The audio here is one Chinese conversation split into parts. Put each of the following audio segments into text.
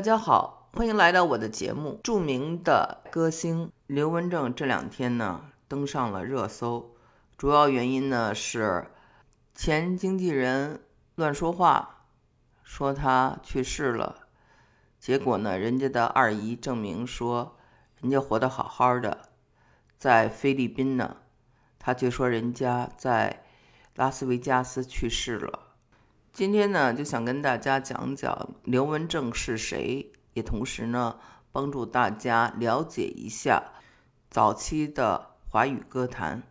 大家好，欢迎来到我的节目。著名的歌星刘文正这两天呢登上了热搜，主要原因呢是前经纪人乱说话，说他去世了。结果呢，人家的二姨证明说人家活得好好的，在菲律宾呢，他却说人家在拉斯维加斯去世了。今天呢，就想跟大家讲讲刘文正是谁，也同时呢，帮助大家了解一下早期的华语歌坛。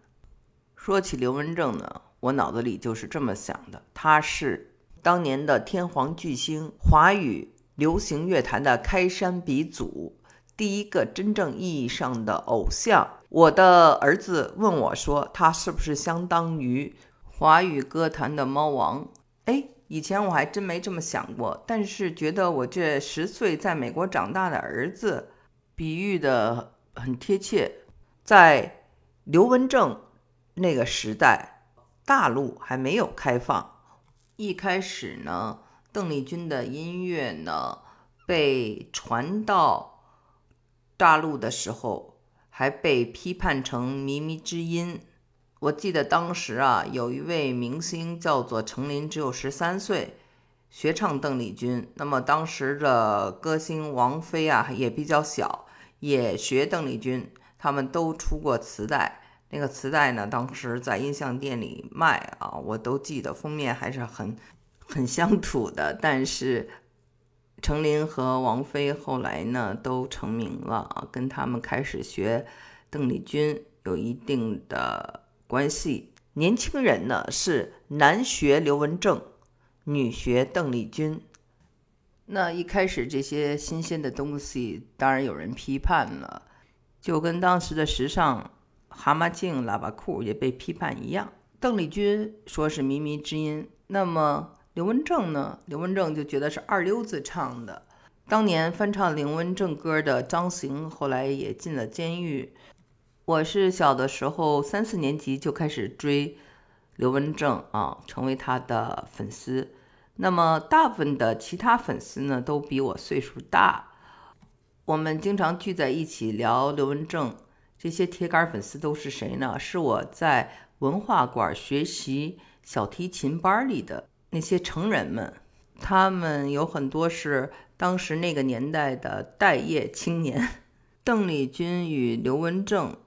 说起刘文正呢，我脑子里就是这么想的：他是当年的天皇巨星，华语流行乐坛的开山鼻祖，第一个真正意义上的偶像。我的儿子问我说，他是不是相当于华语歌坛的猫王？哎，以前我还真没这么想过，但是觉得我这十岁在美国长大的儿子，比喻的很贴切。在刘文正那个时代，大陆还没有开放，一开始呢，邓丽君的音乐呢被传到大陆的时候，还被批判成靡靡之音。我记得当时啊，有一位明星叫做程琳，只有十三岁，学唱邓丽君。那么当时的歌星王菲啊，也比较小，也学邓丽君。他们都出过磁带，那个磁带呢，当时在音像店里卖啊，我都记得封面还是很很乡土的。但是程琳和王菲后来呢，都成名了，跟他们开始学邓丽君有一定的。关系，年轻人呢是男学刘文正，女学邓丽君。那一开始这些新鲜的东西，当然有人批判了，就跟当时的时尚蛤蟆镜、喇叭裤也被批判一样。邓丽君说是靡靡之音，那么刘文正呢？刘文正就觉得是二流子唱的。当年翻唱刘文正歌的张行，后来也进了监狱。我是小的时候三四年级就开始追刘文正啊，成为他的粉丝。那么大部分的其他粉丝呢，都比我岁数大。我们经常聚在一起聊刘文正。这些铁杆粉丝都是谁呢？是我在文化馆学习小提琴班里的那些成人们。他们有很多是当时那个年代的待业青年。邓丽君与刘文正。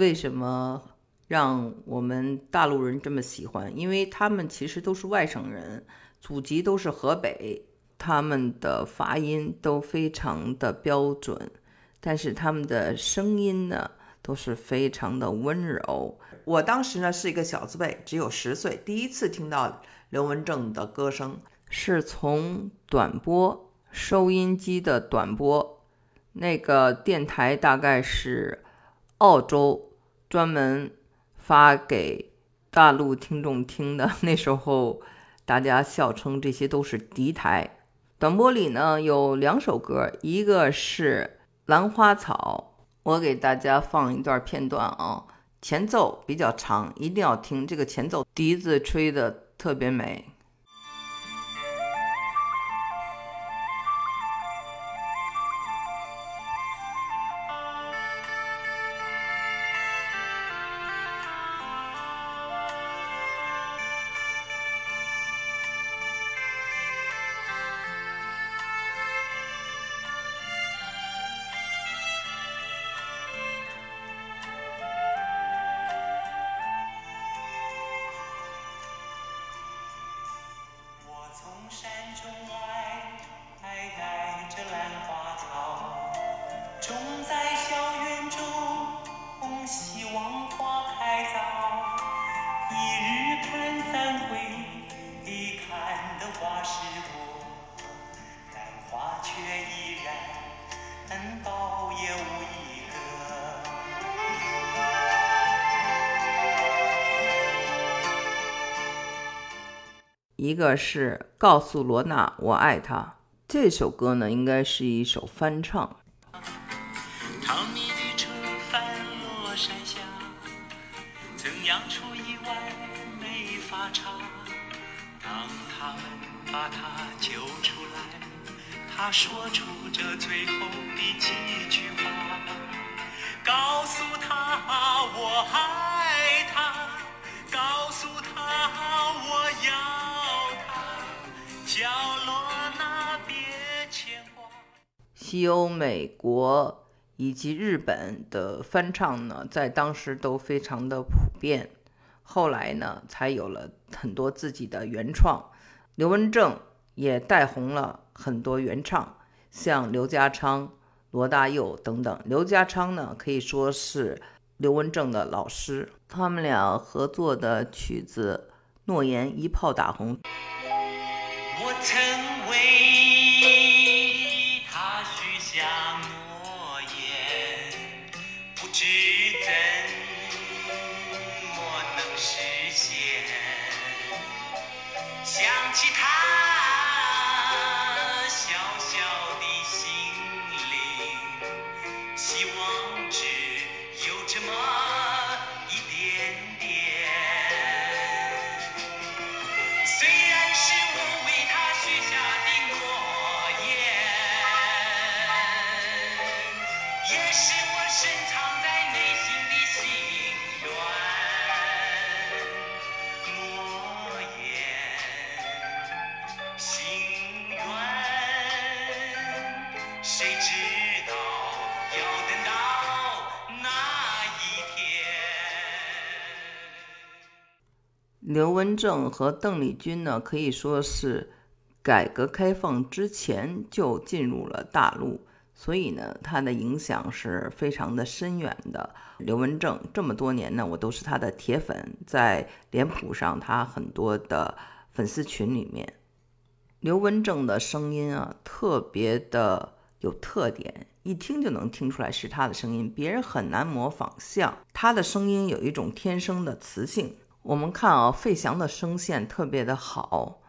为什么让我们大陆人这么喜欢？因为他们其实都是外省人，祖籍都是河北，他们的发音都非常的标准，但是他们的声音呢都是非常的温柔。我当时呢是一个小字辈，只有十岁，第一次听到刘文正的歌声，是从短波收音机的短波，那个电台大概是澳洲。专门发给大陆听众听的，那时候大家笑称这些都是敌台。短波里呢有两首歌，一个是《兰花草》，我给大家放一段片段啊，前奏比较长，一定要听这个前奏，笛子吹的特别美。一个是告诉罗娜我爱她，这首歌呢应该是一首翻唱。西欧、美国以及日本的翻唱呢，在当时都非常的普遍。后来呢，才有了很多自己的原创。刘文正也带红了很多原唱，像刘家昌、罗大佑等等。刘家昌呢，可以说是刘文正的老师。他们俩合作的曲子《诺言》一炮打红。我曾为刘文正和邓丽君呢，可以说是改革开放之前就进入了大陆，所以呢，他的影响是非常的深远的。刘文正这么多年呢，我都是他的铁粉，在脸谱上他很多的粉丝群里面，刘文正的声音啊，特别的有特点，一听就能听出来是他的声音，别人很难模仿像。他的声音有一种天生的磁性。我们看啊，费翔的声线特别的好，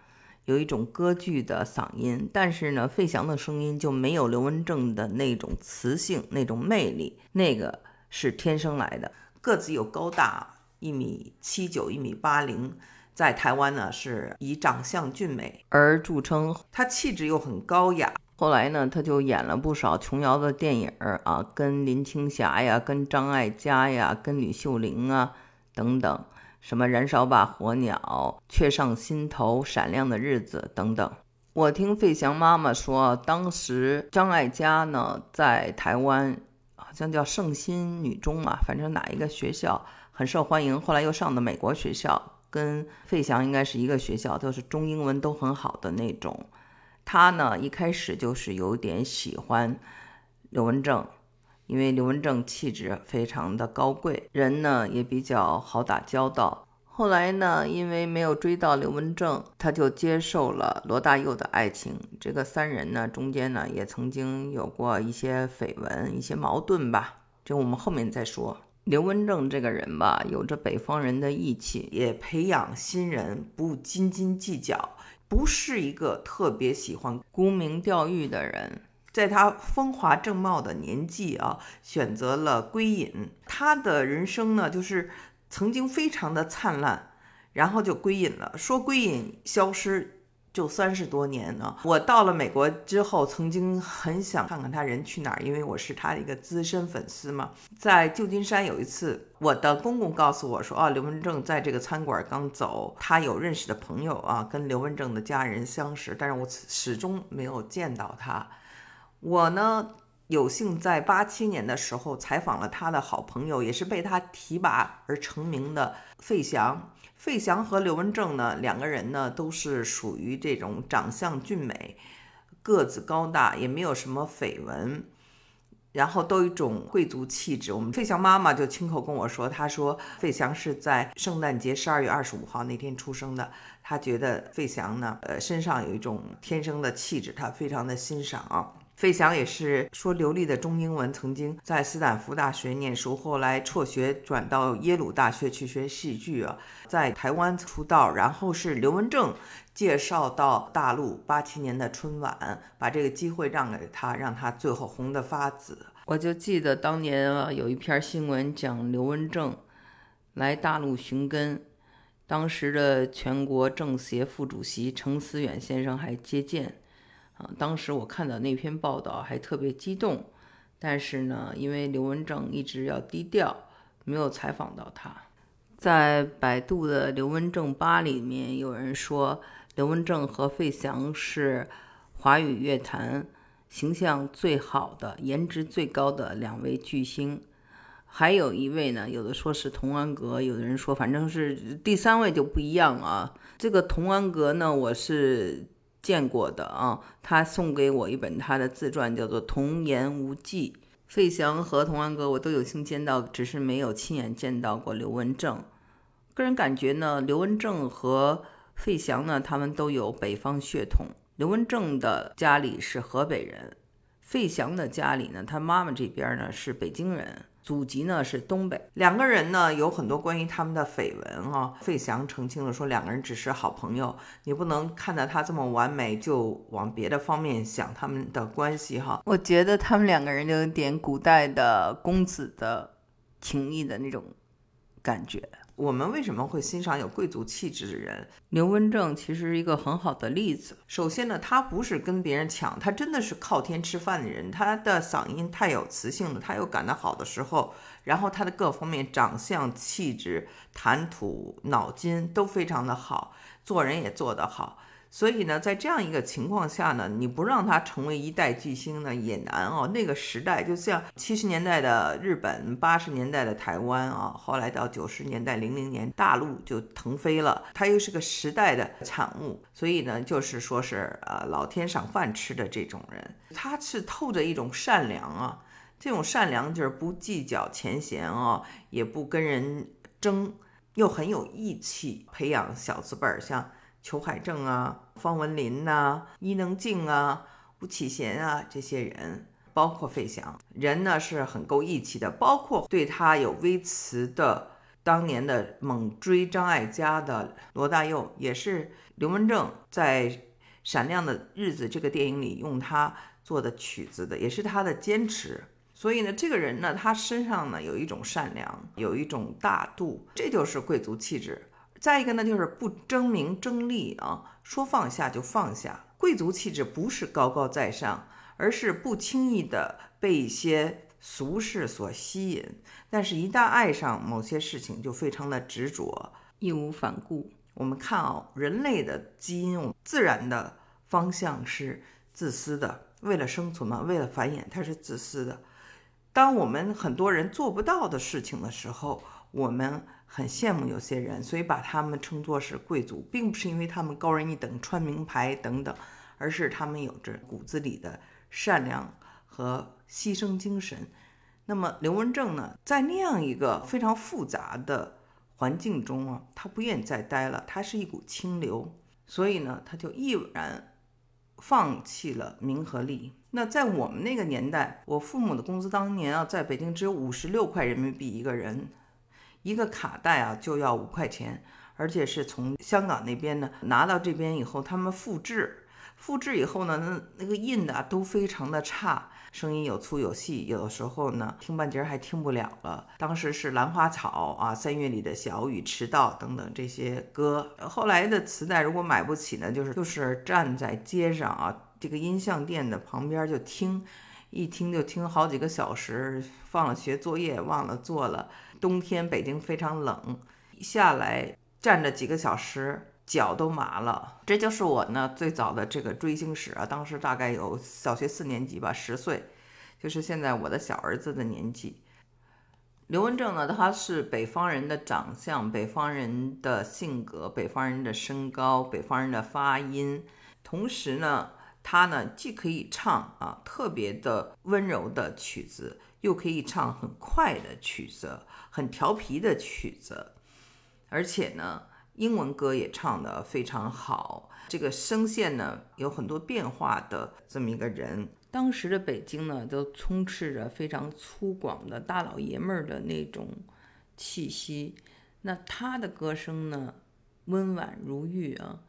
有一种歌剧的嗓音，但是呢，费翔的声音就没有刘文正的那种磁性、那种魅力，那个是天生来的。个子又高大，一米七九、一米八零，在台湾呢是以长相俊美而著称，他气质又很高雅。后来呢，他就演了不少琼瑶的电影儿啊，跟林青霞呀，跟张艾嘉呀，跟吕秀玲啊等等。什么燃烧吧火鸟、却上心头、闪亮的日子等等。我听费翔妈妈说，当时张艾嘉呢在台湾，好像叫圣心女中嘛，反正哪一个学校很受欢迎。后来又上的美国学校，跟费翔应该是一个学校，都是中英文都很好的那种。他呢一开始就是有点喜欢刘文正。因为刘文正气质非常的高贵，人呢也比较好打交道。后来呢，因为没有追到刘文正，他就接受了罗大佑的爱情。这个三人呢，中间呢也曾经有过一些绯闻、一些矛盾吧。这我们后面再说。刘文正这个人吧，有着北方人的义气，也培养新人，不斤斤计较，不是一个特别喜欢沽名钓誉的人。在他风华正茂的年纪啊，选择了归隐。他的人生呢，就是曾经非常的灿烂，然后就归隐了。说归隐消失就三十多年呢。我到了美国之后，曾经很想看看他人去哪儿，因为我是他的一个资深粉丝嘛。在旧金山有一次，我的公公告诉我说，啊，刘文正在这个餐馆刚走，他有认识的朋友啊，跟刘文正的家人相识，但是我始终没有见到他。我呢，有幸在八七年的时候采访了他的好朋友，也是被他提拔而成名的费翔。费翔和刘文正呢，两个人呢都是属于这种长相俊美、个子高大，也没有什么绯闻，然后都有一种贵族气质。我们费翔妈妈就亲口跟我说，她说费翔是在圣诞节十二月二十五号那天出生的，她觉得费翔呢，呃，身上有一种天生的气质，她非常的欣赏。费翔也是说流利的中英文，曾经在斯坦福大学念书，后来辍学转到耶鲁大学去学戏剧啊，在台湾出道，然后是刘文正介绍到大陆八七年的春晚，把这个机会让给他，让他最后红得发紫。我就记得当年啊，有一篇新闻讲刘文正来大陆寻根，当时的全国政协副主席程思远先生还接见。当时我看到那篇报道还特别激动，但是呢，因为刘文正一直要低调，没有采访到他。在百度的刘文正吧里面，有人说刘文正和费翔是华语乐坛形象最好的、颜值最高的两位巨星。还有一位呢，有的说是童安格，有的人说反正是第三位就不一样啊。这个童安格呢，我是见过的啊，他送给我一本他的自传，叫做《童言无忌》。费翔和童安格我都有幸见到，只是没有亲眼见到过刘文正。个人感觉呢，刘文正和费翔呢，他们都有北方血统。刘文正的家里是河北人，费翔的家里呢，他妈妈这边呢是北京人。祖籍呢是东北，两个人呢有很多关于他们的绯闻啊。费翔澄清了说，两个人只是好朋友，你不能看到他这么完美就往别的方面想他们的关系哈。我觉得他们两个人就有点古代的公子的情谊的那种感觉。我们为什么会欣赏有贵族气质的人？刘文正其实是一个很好的例子。首先呢，他不是跟别人抢，他真的是靠天吃饭的人。他的嗓音太有磁性了，他又感到好的时候，然后他的各方面长相、气质、谈吐、脑筋都非常的好，做人也做得好。所以呢，在这样一个情况下呢，你不让他成为一代巨星呢也难哦。那个时代就像七十年代的日本，八十年代的台湾啊，后来到九十年代、零零年大陆就腾飞了。他又是个时代的产物，所以呢，就是说是呃老天赏饭吃的这种人，他是透着一种善良啊。这种善良就是不计较前嫌啊，也不跟人争，又很有义气，培养小资辈儿像。裘海正啊，方文琳呐，伊能静啊，吴启贤啊，这些人，包括费翔，人呢是很够义气的。包括对他有微词的当年的猛追张艾嘉的罗大佑，也是刘文正在《闪亮的日子》这个电影里用他做的曲子的，也是他的坚持。所以呢，这个人呢，他身上呢有一种善良，有一种大度，这就是贵族气质。再一个呢，就是不争名争利啊，说放下就放下。贵族气质不是高高在上，而是不轻易的被一些俗事所吸引，但是，一旦爱上某些事情，就非常的执着，义无反顾。我们看啊，人类的基因，自然的方向是自私的，为了生存嘛，为了繁衍，它是自私的。当我们很多人做不到的事情的时候，我们。很羡慕有些人，所以把他们称作是贵族，并不是因为他们高人一等、穿名牌等等，而是他们有着骨子里的善良和牺牲精神。那么刘文正呢，在那样一个非常复杂的环境中啊，他不愿意再待了，他是一股清流，所以呢，他就毅然放弃了名和利。那在我们那个年代，我父母的工资当年啊，在北京只有五十六块人民币一个人。一个卡带啊就要五块钱，而且是从香港那边呢拿到这边以后，他们复制，复制以后呢，那那个印的都非常的差，声音有粗有细，有的时候呢听半截还听不了了。当时是兰花草啊，三月里的小雨，迟到等等这些歌。后来的磁带如果买不起呢，就是就是站在街上啊，这个音像店的旁边就听，一听就听好几个小时，放了学作业忘了做了。冬天北京非常冷，下来站着几个小时，脚都麻了。这就是我呢最早的这个追星史啊，当时大概有小学四年级吧，十岁，就是现在我的小儿子的年纪。刘文正呢，他是北方人的长相，北方人的性格，北方人的身高，北方人的发音，同时呢，他呢既可以唱啊特别的温柔的曲子，又可以唱很快的曲子。很调皮的曲子，而且呢，英文歌也唱得非常好。这个声线呢，有很多变化的这么一个人。当时的北京呢，都充斥着非常粗犷的大老爷们儿的那种气息。那他的歌声呢，温婉如玉啊，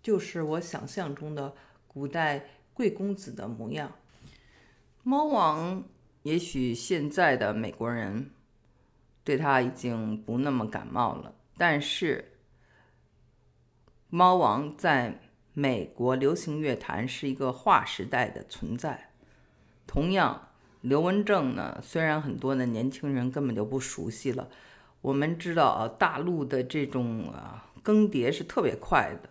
就是我想象中的古代贵公子的模样。猫王，也许现在的美国人。对他已经不那么感冒了，但是猫王在美国流行乐坛是一个划时代的存在。同样，刘文正呢，虽然很多的年轻人根本就不熟悉了，我们知道啊，大陆的这种啊更迭是特别快的，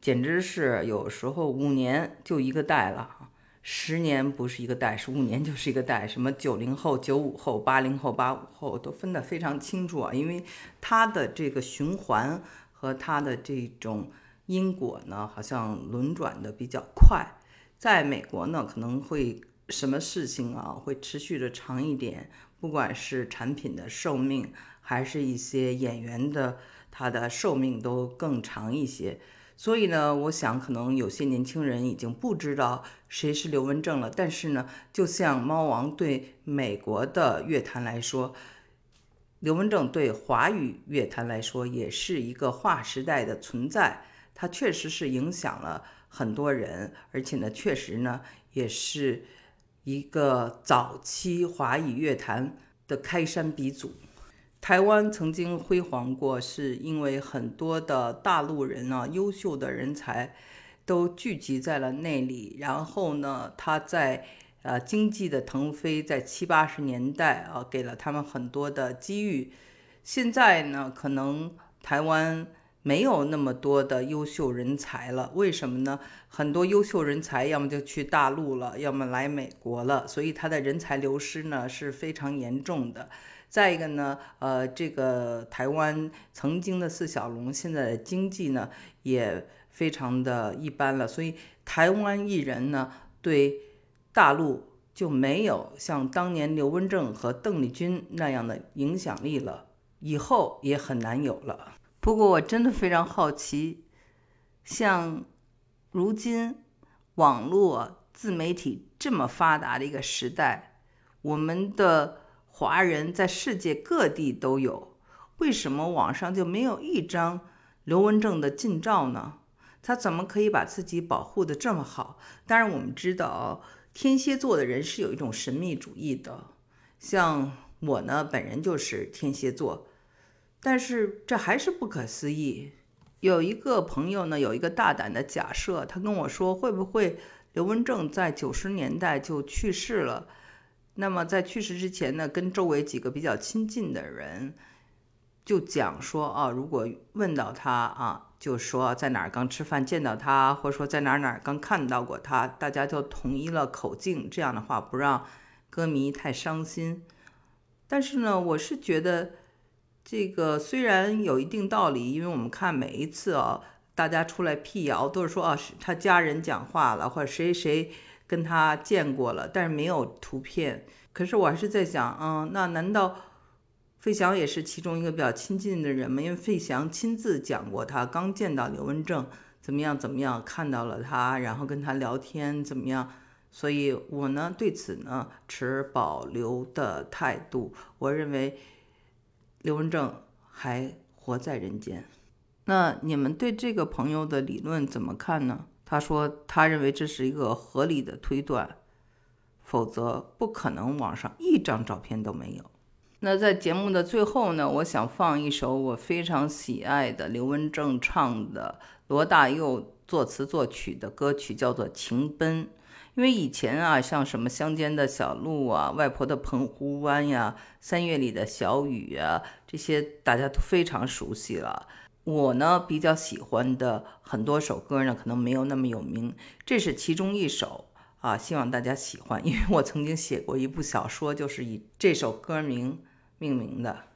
简直是有时候五年就一个代了。十年不是一个代，是五年就是一个代。什么九零后、九五后、八零后、八五后都分得非常清楚啊，因为它的这个循环和它的这种因果呢，好像轮转的比较快。在美国呢，可能会什么事情啊会持续的长一点，不管是产品的寿命，还是一些演员的他的寿命都更长一些。所以呢，我想可能有些年轻人已经不知道谁是刘文正了。但是呢，就像猫王对美国的乐坛来说，刘文正对华语乐坛来说也是一个划时代的存在。他确实是影响了很多人，而且呢，确实呢，也是一个早期华语乐坛的开山鼻祖。台湾曾经辉煌过，是因为很多的大陆人呢，优秀的人才都聚集在了那里。然后呢，他在呃经济的腾飞，在七八十年代啊，给了他们很多的机遇。现在呢，可能台湾没有那么多的优秀人才了。为什么呢？很多优秀人才要么就去大陆了，要么来美国了，所以他的人才流失呢是非常严重的。再一个呢，呃，这个台湾曾经的四小龙，现在的经济呢也非常的一般了，所以台湾艺人呢对大陆就没有像当年刘文正和邓丽君那样的影响力了，以后也很难有了。不过我真的非常好奇，像如今网络自媒体这么发达的一个时代，我们的。华人在世界各地都有，为什么网上就没有一张刘文正的近照呢？他怎么可以把自己保护的这么好？当然，我们知道天蝎座的人是有一种神秘主义的，像我呢，本人就是天蝎座，但是这还是不可思议。有一个朋友呢，有一个大胆的假设，他跟我说，会不会刘文正在九十年代就去世了？那么在去世之前呢，跟周围几个比较亲近的人就讲说啊，如果问到他啊，就说在哪儿刚吃饭见到他，或者说在哪儿哪儿刚看到过他，大家就统一了口径，这样的话不让歌迷太伤心。但是呢，我是觉得这个虽然有一定道理，因为我们看每一次啊，大家出来辟谣都是说啊，是他家人讲话了，或者谁谁。跟他见过了，但是没有图片。可是我还是在想，嗯，那难道费翔也是其中一个比较亲近的人吗？因为费翔亲自讲过，他刚见到刘文正怎么样怎么样，看到了他，然后跟他聊天怎么样。所以我呢对此呢持保留的态度。我认为刘文正还活在人间。那你们对这个朋友的理论怎么看呢？他说，他认为这是一个合理的推断，否则不可能网上一张照片都没有。那在节目的最后呢，我想放一首我非常喜爱的刘文正唱的、罗大佑作词作曲的歌曲，叫做《情奔》。因为以前啊，像什么乡间的小路啊、外婆的澎湖湾呀、三月里的小雨啊，这些大家都非常熟悉了。我呢比较喜欢的很多首歌呢，可能没有那么有名，这是其中一首啊，希望大家喜欢，因为我曾经写过一部小说，就是以这首歌名命名的。